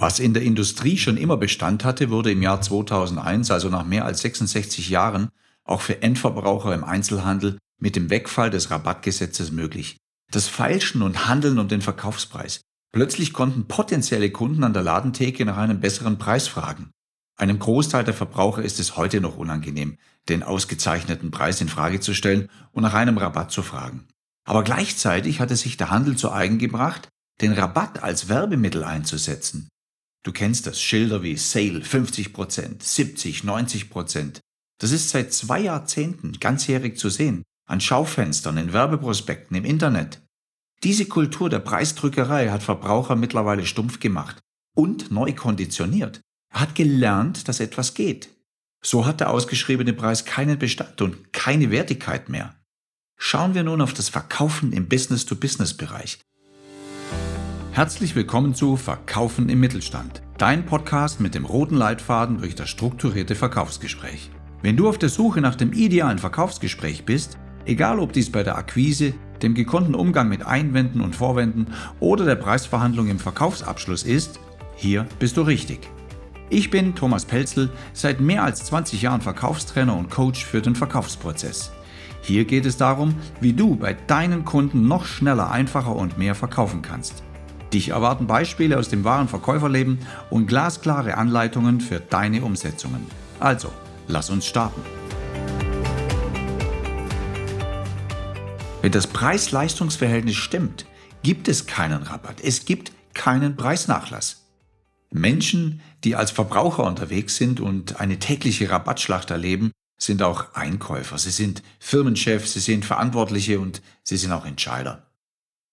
Was in der Industrie schon immer Bestand hatte, wurde im Jahr 2001, also nach mehr als 66 Jahren, auch für Endverbraucher im Einzelhandel mit dem Wegfall des Rabattgesetzes möglich. Das Feilschen und Handeln um den Verkaufspreis. Plötzlich konnten potenzielle Kunden an der Ladentheke nach einem besseren Preis fragen. Einem Großteil der Verbraucher ist es heute noch unangenehm, den ausgezeichneten Preis in Frage zu stellen und nach einem Rabatt zu fragen. Aber gleichzeitig hatte sich der Handel zu eigen gebracht, den Rabatt als Werbemittel einzusetzen. Du kennst das, Schilder wie Sale 50%, 70, 90%. Das ist seit zwei Jahrzehnten ganzjährig zu sehen, an Schaufenstern, in Werbeprospekten, im Internet. Diese Kultur der Preisdrückerei hat Verbraucher mittlerweile stumpf gemacht und neu konditioniert. Er hat gelernt, dass etwas geht. So hat der ausgeschriebene Preis keinen Bestand und keine Wertigkeit mehr. Schauen wir nun auf das Verkaufen im Business-to-Business-Bereich. Herzlich willkommen zu Verkaufen im Mittelstand, dein Podcast mit dem roten Leitfaden durch das strukturierte Verkaufsgespräch. Wenn du auf der Suche nach dem idealen Verkaufsgespräch bist, egal ob dies bei der Akquise, dem gekonnten Umgang mit Einwänden und Vorwänden oder der Preisverhandlung im Verkaufsabschluss ist, hier bist du richtig. Ich bin Thomas Pelzel, seit mehr als 20 Jahren Verkaufstrainer und Coach für den Verkaufsprozess. Hier geht es darum, wie du bei deinen Kunden noch schneller, einfacher und mehr verkaufen kannst. Dich erwarten Beispiele aus dem wahren Verkäuferleben und glasklare Anleitungen für deine Umsetzungen. Also, lass uns starten. Wenn das Preis-Leistungs-Verhältnis stimmt, gibt es keinen Rabatt, es gibt keinen Preisnachlass. Menschen, die als Verbraucher unterwegs sind und eine tägliche Rabattschlacht erleben, sind auch Einkäufer, sie sind Firmenchefs, sie sind Verantwortliche und sie sind auch Entscheider.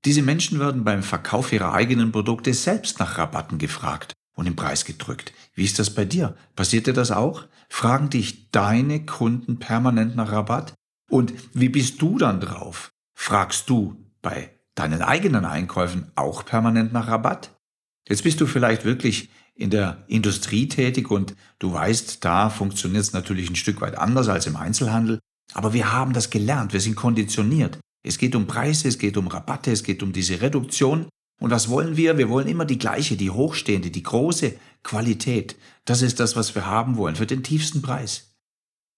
Diese Menschen werden beim Verkauf ihrer eigenen Produkte selbst nach Rabatten gefragt und im Preis gedrückt. Wie ist das bei dir? Passiert dir das auch? Fragen dich deine Kunden permanent nach Rabatt? Und wie bist du dann drauf? Fragst du bei deinen eigenen Einkäufen auch permanent nach Rabatt? Jetzt bist du vielleicht wirklich in der Industrie tätig und du weißt, da funktioniert es natürlich ein Stück weit anders als im Einzelhandel. Aber wir haben das gelernt, wir sind konditioniert. Es geht um Preise, es geht um Rabatte, es geht um diese Reduktion. Und was wollen wir? Wir wollen immer die gleiche, die hochstehende, die große Qualität. Das ist das, was wir haben wollen, für den tiefsten Preis.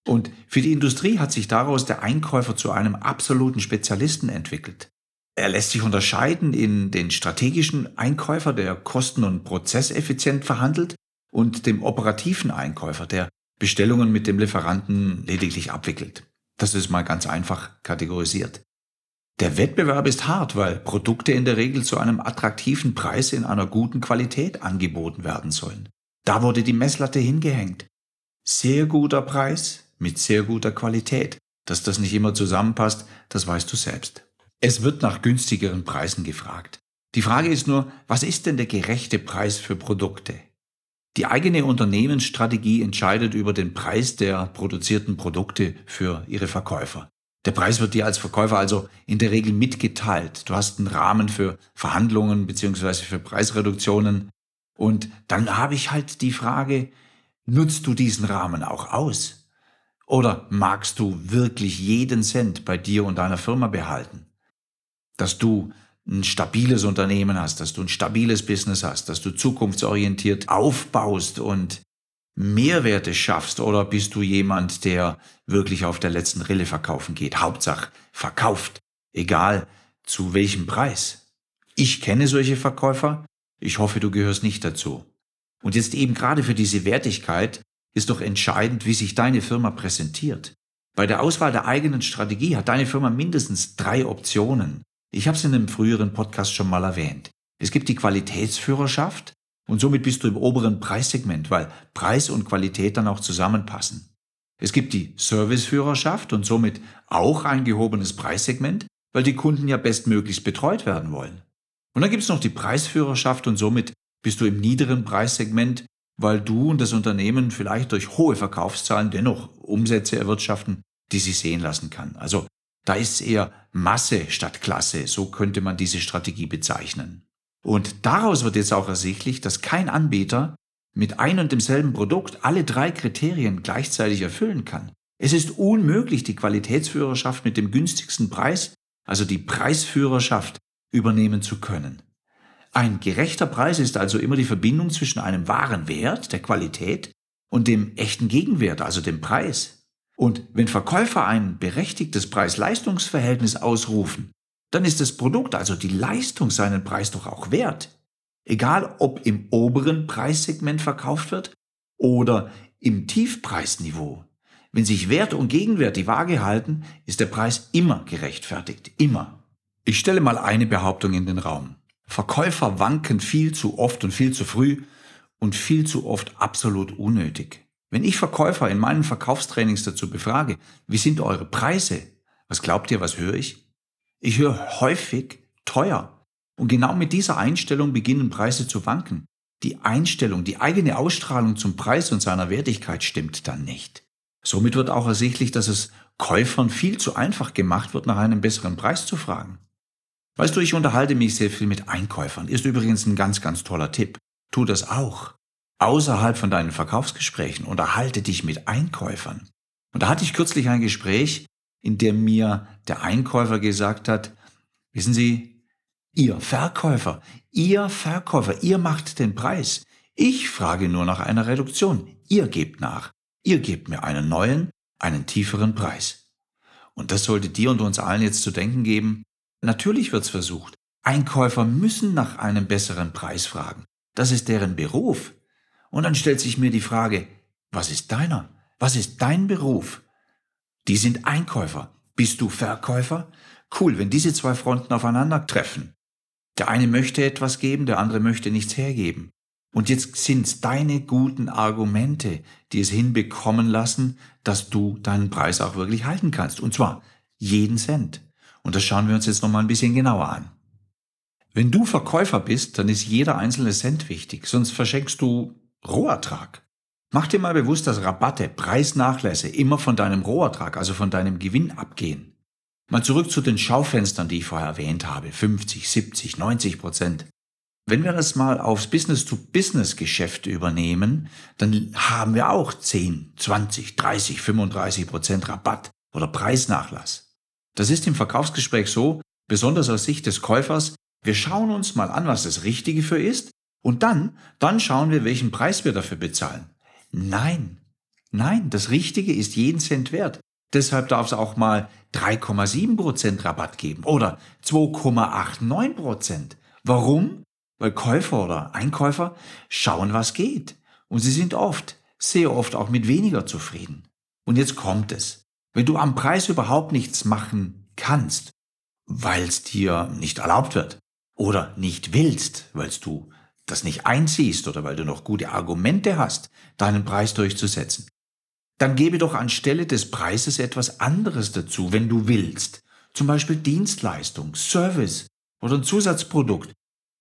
Und für die Industrie hat sich daraus der Einkäufer zu einem absoluten Spezialisten entwickelt. Er lässt sich unterscheiden in den strategischen Einkäufer, der kosten- und prozesseffizient verhandelt, und dem operativen Einkäufer, der Bestellungen mit dem Lieferanten lediglich abwickelt. Das ist mal ganz einfach kategorisiert. Der Wettbewerb ist hart, weil Produkte in der Regel zu einem attraktiven Preis in einer guten Qualität angeboten werden sollen. Da wurde die Messlatte hingehängt. Sehr guter Preis mit sehr guter Qualität. Dass das nicht immer zusammenpasst, das weißt du selbst. Es wird nach günstigeren Preisen gefragt. Die Frage ist nur, was ist denn der gerechte Preis für Produkte? Die eigene Unternehmensstrategie entscheidet über den Preis der produzierten Produkte für ihre Verkäufer. Der Preis wird dir als Verkäufer also in der Regel mitgeteilt. Du hast einen Rahmen für Verhandlungen beziehungsweise für Preisreduktionen. Und dann habe ich halt die Frage, nutzt du diesen Rahmen auch aus? Oder magst du wirklich jeden Cent bei dir und deiner Firma behalten? Dass du ein stabiles Unternehmen hast, dass du ein stabiles Business hast, dass du zukunftsorientiert aufbaust und Mehrwerte schaffst oder bist du jemand, der wirklich auf der letzten Rille verkaufen geht? Hauptsache verkauft, egal zu welchem Preis. Ich kenne solche Verkäufer, ich hoffe, du gehörst nicht dazu. Und jetzt eben gerade für diese Wertigkeit ist doch entscheidend, wie sich deine Firma präsentiert. Bei der Auswahl der eigenen Strategie hat deine Firma mindestens drei Optionen. Ich habe es in einem früheren Podcast schon mal erwähnt. Es gibt die Qualitätsführerschaft, und somit bist du im oberen Preissegment, weil Preis und Qualität dann auch zusammenpassen. Es gibt die Serviceführerschaft und somit auch ein gehobenes Preissegment, weil die Kunden ja bestmöglichst betreut werden wollen. Und dann gibt es noch die Preisführerschaft und somit bist du im niederen Preissegment, weil du und das Unternehmen vielleicht durch hohe Verkaufszahlen dennoch Umsätze erwirtschaften, die sich sehen lassen kann. Also da ist es eher Masse statt Klasse, so könnte man diese Strategie bezeichnen. Und daraus wird jetzt auch ersichtlich, dass kein Anbieter mit ein und demselben Produkt alle drei Kriterien gleichzeitig erfüllen kann. Es ist unmöglich, die Qualitätsführerschaft mit dem günstigsten Preis, also die Preisführerschaft, übernehmen zu können. Ein gerechter Preis ist also immer die Verbindung zwischen einem wahren Wert, der Qualität, und dem echten Gegenwert, also dem Preis. Und wenn Verkäufer ein berechtigtes Preis-Leistungs-Verhältnis ausrufen, dann ist das Produkt, also die Leistung, seinen Preis doch auch wert. Egal ob im oberen Preissegment verkauft wird oder im Tiefpreisniveau. Wenn sich Wert und Gegenwert die Waage halten, ist der Preis immer gerechtfertigt. Immer. Ich stelle mal eine Behauptung in den Raum. Verkäufer wanken viel zu oft und viel zu früh und viel zu oft absolut unnötig. Wenn ich Verkäufer in meinen Verkaufstrainings dazu befrage, wie sind eure Preise? Was glaubt ihr, was höre ich? Ich höre häufig teuer. Und genau mit dieser Einstellung beginnen Preise zu wanken. Die Einstellung, die eigene Ausstrahlung zum Preis und seiner Wertigkeit stimmt dann nicht. Somit wird auch ersichtlich, dass es Käufern viel zu einfach gemacht wird, nach einem besseren Preis zu fragen. Weißt du, ich unterhalte mich sehr viel mit Einkäufern. Ist übrigens ein ganz, ganz toller Tipp. Tu das auch. Außerhalb von deinen Verkaufsgesprächen unterhalte dich mit Einkäufern. Und da hatte ich kürzlich ein Gespräch, in dem mir der Einkäufer gesagt hat, wissen Sie, Ihr Verkäufer, Ihr Verkäufer, ihr macht den Preis. Ich frage nur nach einer Reduktion. Ihr gebt nach. Ihr gebt mir einen neuen, einen tieferen Preis. Und das sollte dir und uns allen jetzt zu denken geben. Natürlich wird's versucht. Einkäufer müssen nach einem besseren Preis fragen. Das ist deren Beruf. Und dann stellt sich mir die Frage, was ist deiner? Was ist dein Beruf? Die sind Einkäufer. Bist du Verkäufer? Cool, wenn diese zwei Fronten aufeinandertreffen. Der eine möchte etwas geben, der andere möchte nichts hergeben. Und jetzt sind's deine guten Argumente, die es hinbekommen lassen, dass du deinen Preis auch wirklich halten kannst. Und zwar jeden Cent. Und das schauen wir uns jetzt nochmal ein bisschen genauer an. Wenn du Verkäufer bist, dann ist jeder einzelne Cent wichtig, sonst verschenkst du Rohertrag. Mach dir mal bewusst, dass Rabatte, Preisnachlässe immer von deinem Rohertrag, also von deinem Gewinn abgehen. Mal zurück zu den Schaufenstern, die ich vorher erwähnt habe. 50, 70, 90 Prozent. Wenn wir das mal aufs Business-to-Business-Geschäft übernehmen, dann haben wir auch 10, 20, 30, 35 Prozent Rabatt oder Preisnachlass. Das ist im Verkaufsgespräch so, besonders aus Sicht des Käufers, wir schauen uns mal an, was das Richtige für ist und dann, dann schauen wir, welchen Preis wir dafür bezahlen. Nein, nein, das Richtige ist jeden Cent wert. Deshalb darf es auch mal 3,7% Rabatt geben oder 2,89%. Warum? Weil Käufer oder Einkäufer schauen, was geht. Und sie sind oft, sehr oft auch mit weniger zufrieden. Und jetzt kommt es. Wenn du am Preis überhaupt nichts machen kannst, weil es dir nicht erlaubt wird oder nicht willst, weil du das nicht einziehst oder weil du noch gute Argumente hast, deinen Preis durchzusetzen, dann gebe doch anstelle des Preises etwas anderes dazu, wenn du willst. Zum Beispiel Dienstleistung, Service oder ein Zusatzprodukt.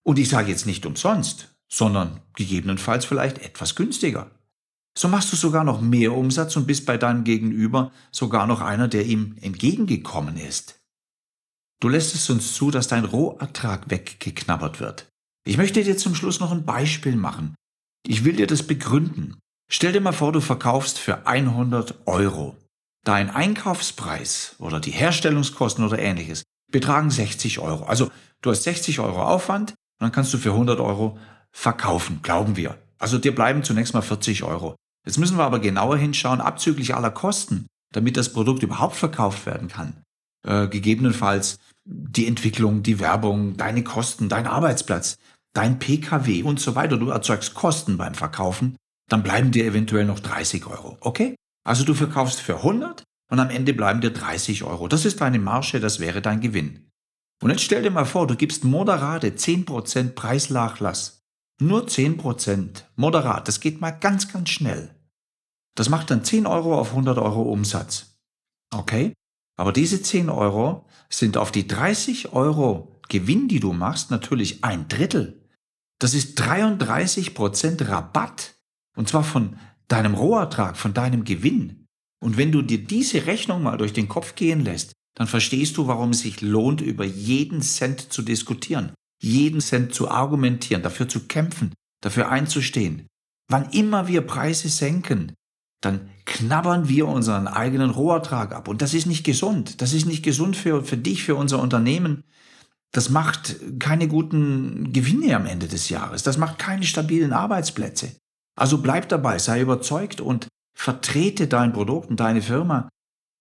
Und ich sage jetzt nicht umsonst, sondern gegebenenfalls vielleicht etwas günstiger. So machst du sogar noch mehr Umsatz und bist bei deinem Gegenüber sogar noch einer, der ihm entgegengekommen ist. Du lässt es uns zu, dass dein Rohertrag weggeknabbert wird. Ich möchte dir zum Schluss noch ein Beispiel machen. Ich will dir das begründen. Stell dir mal vor, du verkaufst für 100 Euro. Dein Einkaufspreis oder die Herstellungskosten oder ähnliches betragen 60 Euro. Also du hast 60 Euro Aufwand und dann kannst du für 100 Euro verkaufen, glauben wir. Also dir bleiben zunächst mal 40 Euro. Jetzt müssen wir aber genauer hinschauen, abzüglich aller Kosten, damit das Produkt überhaupt verkauft werden kann. Äh, gegebenenfalls die Entwicklung, die Werbung, deine Kosten, dein Arbeitsplatz dein Pkw und so weiter, du erzeugst Kosten beim Verkaufen, dann bleiben dir eventuell noch 30 Euro. Okay? Also du verkaufst für 100 und am Ende bleiben dir 30 Euro. Das ist deine Marge, das wäre dein Gewinn. Und jetzt stell dir mal vor, du gibst moderate 10% Preisnachlass. Nur 10% moderat, das geht mal ganz, ganz schnell. Das macht dann 10 Euro auf 100 Euro Umsatz. Okay? Aber diese 10 Euro sind auf die 30 Euro Gewinn, die du machst, natürlich ein Drittel. Das ist 33 Prozent Rabatt. Und zwar von deinem Rohertrag, von deinem Gewinn. Und wenn du dir diese Rechnung mal durch den Kopf gehen lässt, dann verstehst du, warum es sich lohnt, über jeden Cent zu diskutieren, jeden Cent zu argumentieren, dafür zu kämpfen, dafür einzustehen. Wann immer wir Preise senken, dann knabbern wir unseren eigenen Rohertrag ab. Und das ist nicht gesund. Das ist nicht gesund für, für dich, für unser Unternehmen. Das macht keine guten Gewinne am Ende des Jahres. Das macht keine stabilen Arbeitsplätze. Also bleib dabei, sei überzeugt und vertrete dein Produkt und deine Firma.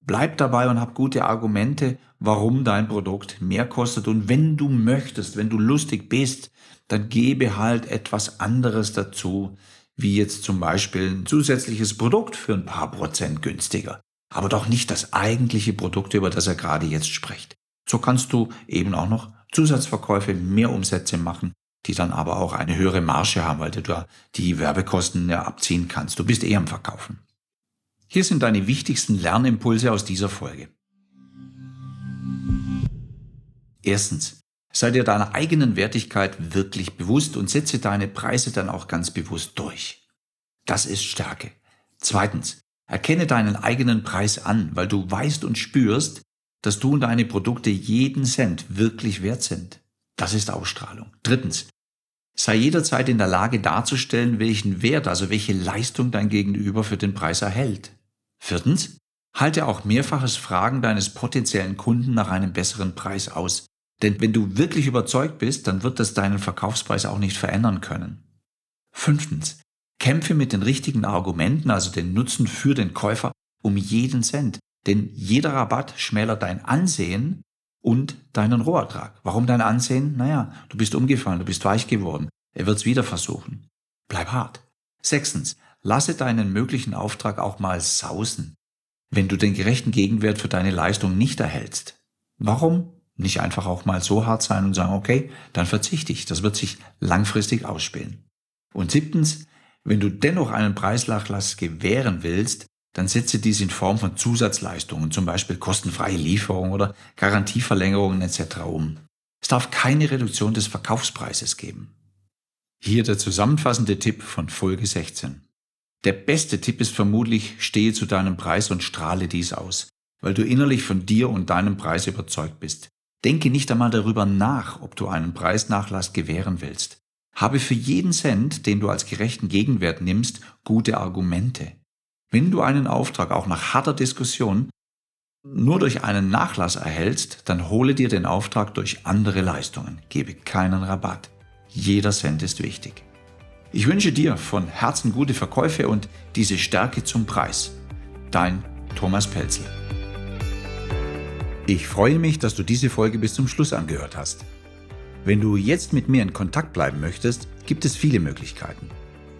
Bleib dabei und hab gute Argumente, warum dein Produkt mehr kostet. Und wenn du möchtest, wenn du lustig bist, dann gebe halt etwas anderes dazu, wie jetzt zum Beispiel ein zusätzliches Produkt für ein paar Prozent günstiger. Aber doch nicht das eigentliche Produkt, über das er gerade jetzt spricht. So kannst du eben auch noch Zusatzverkäufe, mehr Umsätze machen, die dann aber auch eine höhere Marge haben, weil du da die Werbekosten ja abziehen kannst. Du bist eh am Verkaufen. Hier sind deine wichtigsten Lernimpulse aus dieser Folge. Erstens, sei dir deiner eigenen Wertigkeit wirklich bewusst und setze deine Preise dann auch ganz bewusst durch. Das ist Stärke. Zweitens, erkenne deinen eigenen Preis an, weil du weißt und spürst, dass du und deine Produkte jeden Cent wirklich wert sind. Das ist Ausstrahlung. Drittens, sei jederzeit in der Lage darzustellen, welchen Wert, also welche Leistung dein Gegenüber für den Preis erhält. Viertens, halte auch mehrfaches Fragen deines potenziellen Kunden nach einem besseren Preis aus. Denn wenn du wirklich überzeugt bist, dann wird das deinen Verkaufspreis auch nicht verändern können. Fünftens, kämpfe mit den richtigen Argumenten, also den Nutzen für den Käufer, um jeden Cent. Denn jeder Rabatt schmälert dein Ansehen und deinen Rohertrag. Warum dein Ansehen? Naja, du bist umgefallen, du bist weich geworden. Er wird's wieder versuchen. Bleib hart. Sechstens, lasse deinen möglichen Auftrag auch mal sausen, wenn du den gerechten Gegenwert für deine Leistung nicht erhältst. Warum? Nicht einfach auch mal so hart sein und sagen, okay, dann verzichte ich. Das wird sich langfristig ausspielen. Und siebtens, wenn du dennoch einen Preisnachlass gewähren willst, dann setze dies in Form von Zusatzleistungen, zum Beispiel kostenfreie Lieferung oder Garantieverlängerungen etc. um. Es darf keine Reduktion des Verkaufspreises geben. Hier der zusammenfassende Tipp von Folge 16. Der beste Tipp ist vermutlich, stehe zu deinem Preis und strahle dies aus, weil du innerlich von dir und deinem Preis überzeugt bist. Denke nicht einmal darüber nach, ob du einen Preisnachlass gewähren willst. Habe für jeden Cent, den du als gerechten Gegenwert nimmst, gute Argumente. Wenn du einen Auftrag auch nach harter Diskussion nur durch einen Nachlass erhältst, dann hole dir den Auftrag durch andere Leistungen. Gebe keinen Rabatt. Jeder Cent ist wichtig. Ich wünsche dir von Herzen gute Verkäufe und diese Stärke zum Preis. Dein Thomas Pelzel. Ich freue mich, dass du diese Folge bis zum Schluss angehört hast. Wenn du jetzt mit mir in Kontakt bleiben möchtest, gibt es viele Möglichkeiten.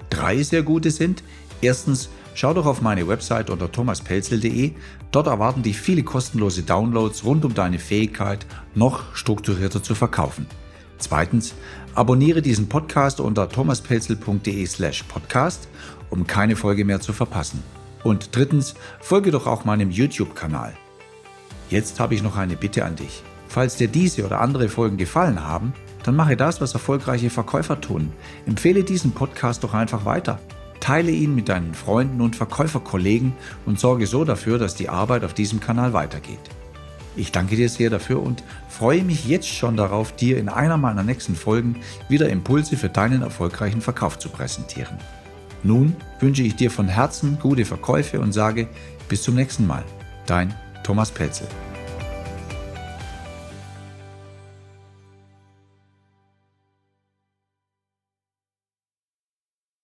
Drei sehr gute sind, erstens Schau doch auf meine Website unter thomaspelzel.de. Dort erwarten dich viele kostenlose Downloads rund um deine Fähigkeit, noch strukturierter zu verkaufen. Zweitens, abonniere diesen Podcast unter thomaspelzel.de slash podcast, um keine Folge mehr zu verpassen. Und drittens, folge doch auch meinem YouTube-Kanal. Jetzt habe ich noch eine Bitte an dich. Falls dir diese oder andere Folgen gefallen haben, dann mache das, was erfolgreiche Verkäufer tun. Empfehle diesen Podcast doch einfach weiter. Teile ihn mit deinen Freunden und Verkäuferkollegen und sorge so dafür, dass die Arbeit auf diesem Kanal weitergeht. Ich danke dir sehr dafür und freue mich jetzt schon darauf, dir in einer meiner nächsten Folgen wieder Impulse für deinen erfolgreichen Verkauf zu präsentieren. Nun wünsche ich dir von Herzen gute Verkäufe und sage bis zum nächsten Mal. Dein Thomas Pelzel.